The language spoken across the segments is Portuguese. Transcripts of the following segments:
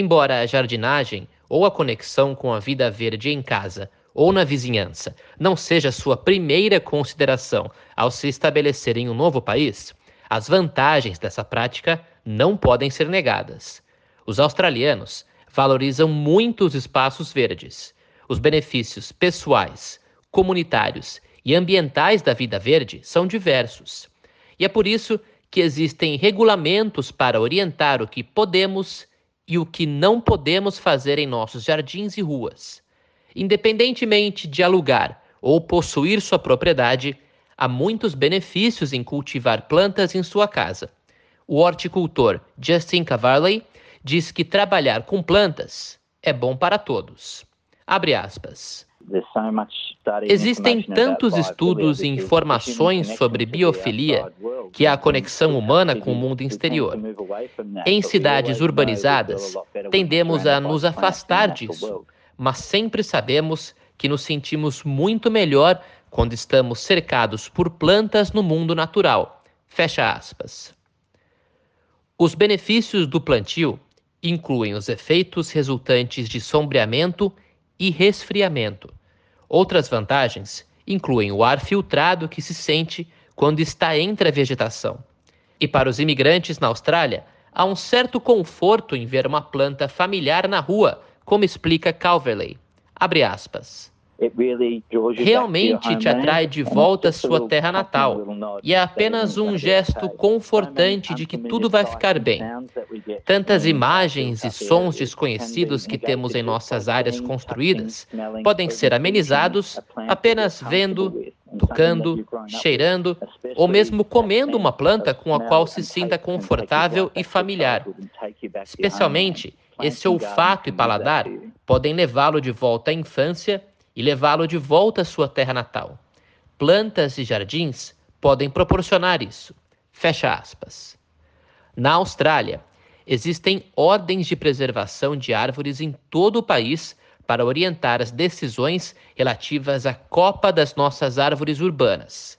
Embora a jardinagem ou a conexão com a vida verde em casa ou na vizinhança não seja sua primeira consideração ao se estabelecer em um novo país, as vantagens dessa prática não podem ser negadas. Os australianos valorizam muito os espaços verdes. Os benefícios pessoais, comunitários e ambientais da vida verde são diversos. E é por isso que existem regulamentos para orientar o que podemos e o que não podemos fazer em nossos jardins e ruas. Independentemente de alugar ou possuir sua propriedade, há muitos benefícios em cultivar plantas em sua casa. O horticultor Justin Cavarley diz que trabalhar com plantas é bom para todos. Abre aspas. Existem tantos estudos e informações sobre biofilia que é a conexão humana com o mundo exterior. Em cidades urbanizadas, tendemos a nos afastar disso, mas sempre sabemos que nos sentimos muito melhor quando estamos cercados por plantas no mundo natural. Fecha aspas. Os benefícios do plantio incluem os efeitos resultantes de sombreamento e resfriamento. Outras vantagens incluem o ar filtrado que se sente quando está entre a vegetação. E para os imigrantes na Austrália, há um certo conforto em ver uma planta familiar na rua, como explica Calverley. Abre aspas. Realmente te atrai de volta à sua terra natal. E é apenas um gesto confortante de que tudo vai ficar bem. Tantas imagens e sons desconhecidos que temos em nossas áreas construídas podem ser amenizados apenas vendo, tocando, cheirando ou mesmo comendo uma planta com a qual se sinta confortável e familiar. Especialmente, esse olfato e paladar podem levá-lo de volta à infância e levá-lo de volta à sua terra natal. Plantas e jardins podem proporcionar isso. Fecha aspas. Na Austrália, existem ordens de preservação de árvores em todo o país para orientar as decisões relativas à copa das nossas árvores urbanas.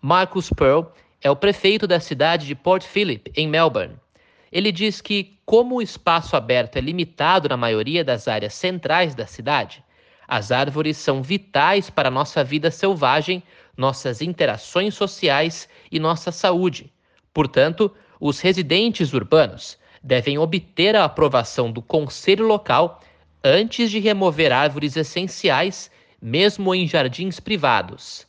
Marcus Pearl é o prefeito da cidade de Port Phillip, em Melbourne. Ele diz que, como o espaço aberto é limitado na maioria das áreas centrais da cidade, as árvores são vitais para nossa vida selvagem, nossas interações sociais e nossa saúde. Portanto, os residentes urbanos devem obter a aprovação do conselho local antes de remover árvores essenciais, mesmo em jardins privados.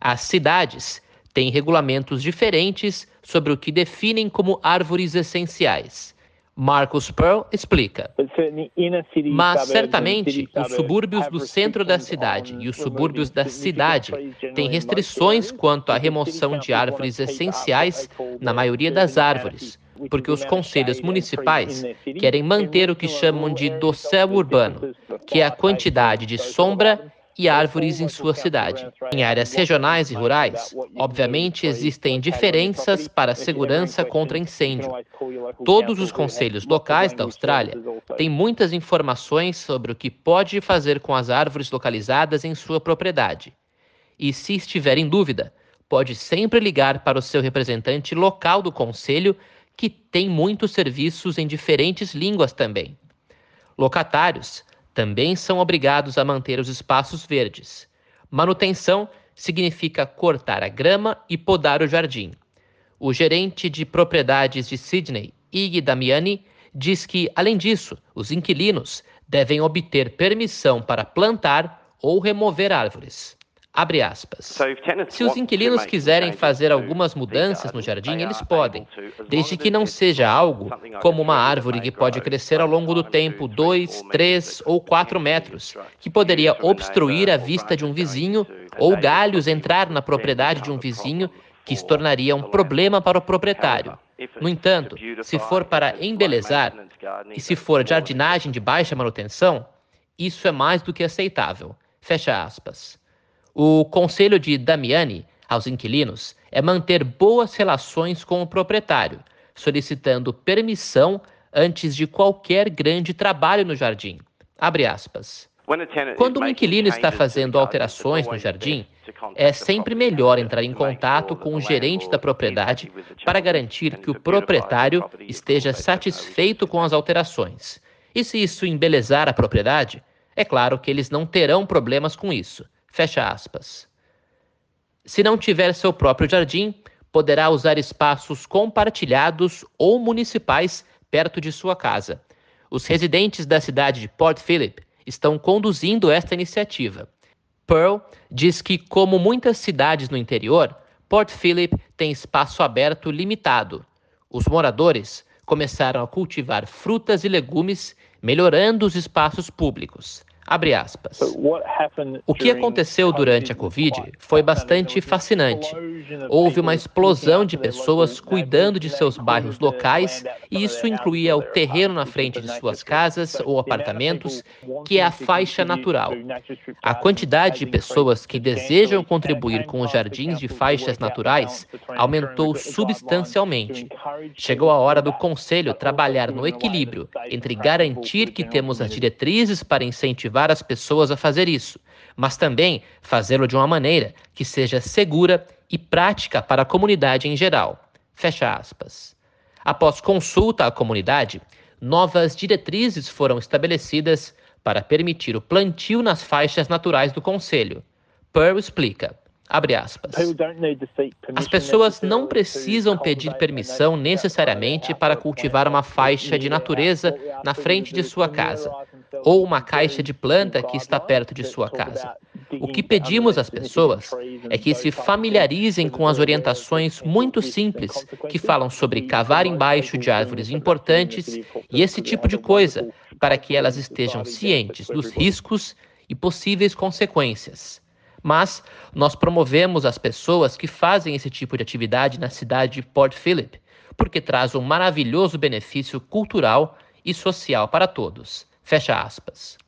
As cidades têm regulamentos diferentes sobre o que definem como árvores essenciais. Marcus Pearl explica. Mas certamente os subúrbios do centro da cidade e os subúrbios da cidade têm restrições quanto à remoção de árvores essenciais na maioria das árvores, porque os conselhos municipais querem manter o que chamam de dossel urbano, que é a quantidade de sombra e árvores em sua cidade. Em áreas regionais e rurais, obviamente existem diferenças para a segurança contra incêndio. Todos os conselhos locais da Austrália têm muitas informações sobre o que pode fazer com as árvores localizadas em sua propriedade. E se estiver em dúvida, pode sempre ligar para o seu representante local do conselho, que tem muitos serviços em diferentes línguas também. Locatários também são obrigados a manter os espaços verdes. Manutenção significa cortar a grama e podar o jardim. O gerente de propriedades de Sydney, Ig Damiani, diz que, além disso, os inquilinos devem obter permissão para plantar ou remover árvores. Abre aspas. Se os inquilinos quiserem fazer algumas mudanças no jardim, eles podem, desde que não seja algo como uma árvore que pode crescer ao longo do tempo 2, 3 ou 4 metros, que poderia obstruir a vista de um vizinho, ou galhos entrar na propriedade de um vizinho, que se tornaria um problema para o proprietário. No entanto, se for para embelezar e se for jardinagem de baixa manutenção, isso é mais do que aceitável. Fecha aspas. O conselho de Damiani aos inquilinos é manter boas relações com o proprietário, solicitando permissão antes de qualquer grande trabalho no jardim. Abre aspas. Quando um inquilino está fazendo alterações no jardim, é sempre melhor entrar em contato com o gerente da propriedade para garantir que o proprietário esteja satisfeito com as alterações. E se isso embelezar a propriedade, é claro que eles não terão problemas com isso. Fecha aspas. Se não tiver seu próprio jardim, poderá usar espaços compartilhados ou municipais perto de sua casa. Os residentes da cidade de Port Phillip estão conduzindo esta iniciativa. Pearl diz que, como muitas cidades no interior, Port Phillip tem espaço aberto limitado. Os moradores começaram a cultivar frutas e legumes, melhorando os espaços públicos. Abre aspas. O que aconteceu durante a Covid foi bastante fascinante. Houve uma explosão de pessoas cuidando de seus bairros locais, e isso incluía o terreno na frente de suas casas ou apartamentos, que é a faixa natural. A quantidade de pessoas que desejam contribuir com os jardins de faixas naturais aumentou substancialmente. Chegou a hora do Conselho trabalhar no equilíbrio entre garantir que temos as diretrizes para incentivar incentivar as pessoas a fazer isso, mas também fazê-lo de uma maneira que seja segura e prática para a comunidade em geral. Fecha aspas. Após consulta à comunidade, novas diretrizes foram estabelecidas para permitir o plantio nas faixas naturais do Conselho. Pearl explica. Abre aspas. As pessoas não precisam pedir permissão necessariamente para cultivar uma faixa de natureza na frente de sua casa ou uma caixa de planta que está perto de sua casa. O que pedimos às pessoas é que se familiarizem com as orientações muito simples que falam sobre cavar embaixo de árvores importantes e esse tipo de coisa, para que elas estejam cientes dos riscos e possíveis consequências. Mas nós promovemos as pessoas que fazem esse tipo de atividade na cidade de Port Phillip, porque traz um maravilhoso benefício cultural e social para todos. Fecha aspas.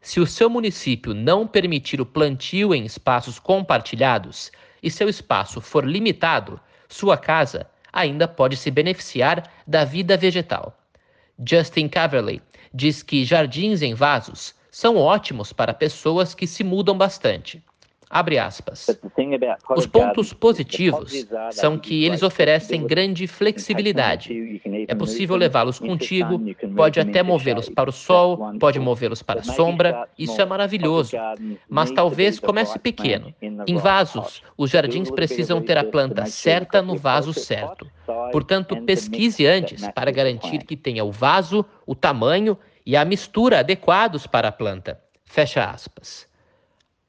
Se o seu município não permitir o plantio em espaços compartilhados e seu espaço for limitado, sua casa ainda pode se beneficiar da vida vegetal. Justin Caverley diz que jardins em vasos são ótimos para pessoas que se mudam bastante. Abre aspas. Os pontos positivos são que eles oferecem grande flexibilidade. É possível levá-los contigo, pode até movê-los para o sol, pode movê-los para a sombra, isso é maravilhoso. Mas talvez comece pequeno. Em vasos, os jardins precisam ter a planta certa no vaso certo. Portanto, pesquise antes para garantir que tenha o vaso, o tamanho e a mistura adequados para a planta. Fecha aspas.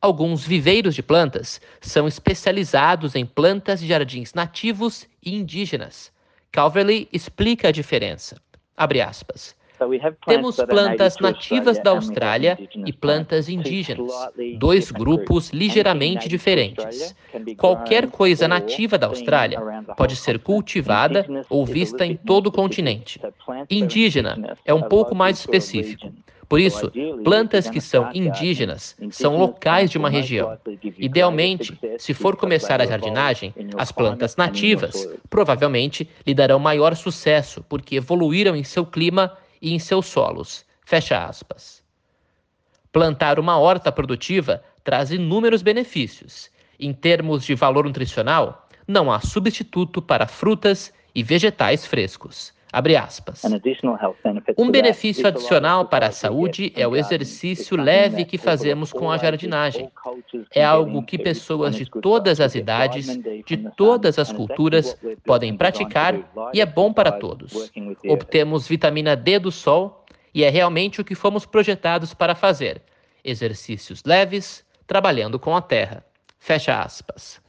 Alguns viveiros de plantas são especializados em plantas de jardins nativos e indígenas. Calverley explica a diferença. Abre aspas. Temos plantas nativas da Austrália e plantas indígenas, dois grupos ligeiramente diferentes. Qualquer coisa nativa da Austrália pode ser cultivada ou vista em todo o continente. Indígena é um pouco mais específico. Por isso, plantas que são indígenas são locais de uma região. Idealmente, se for começar a jardinagem, as plantas nativas provavelmente lhe darão maior sucesso porque evoluíram em seu clima e em seus solos. Fecha aspas. Plantar uma horta produtiva traz inúmeros benefícios. Em termos de valor nutricional, não há substituto para frutas e vegetais frescos. Um benefício adicional para a saúde é o exercício leve que fazemos com a jardinagem. É algo que pessoas de todas as idades, de todas as culturas, podem praticar e é bom para todos. Obtemos vitamina D do sol e é realmente o que fomos projetados para fazer: exercícios leves, trabalhando com a terra. Fecha aspas.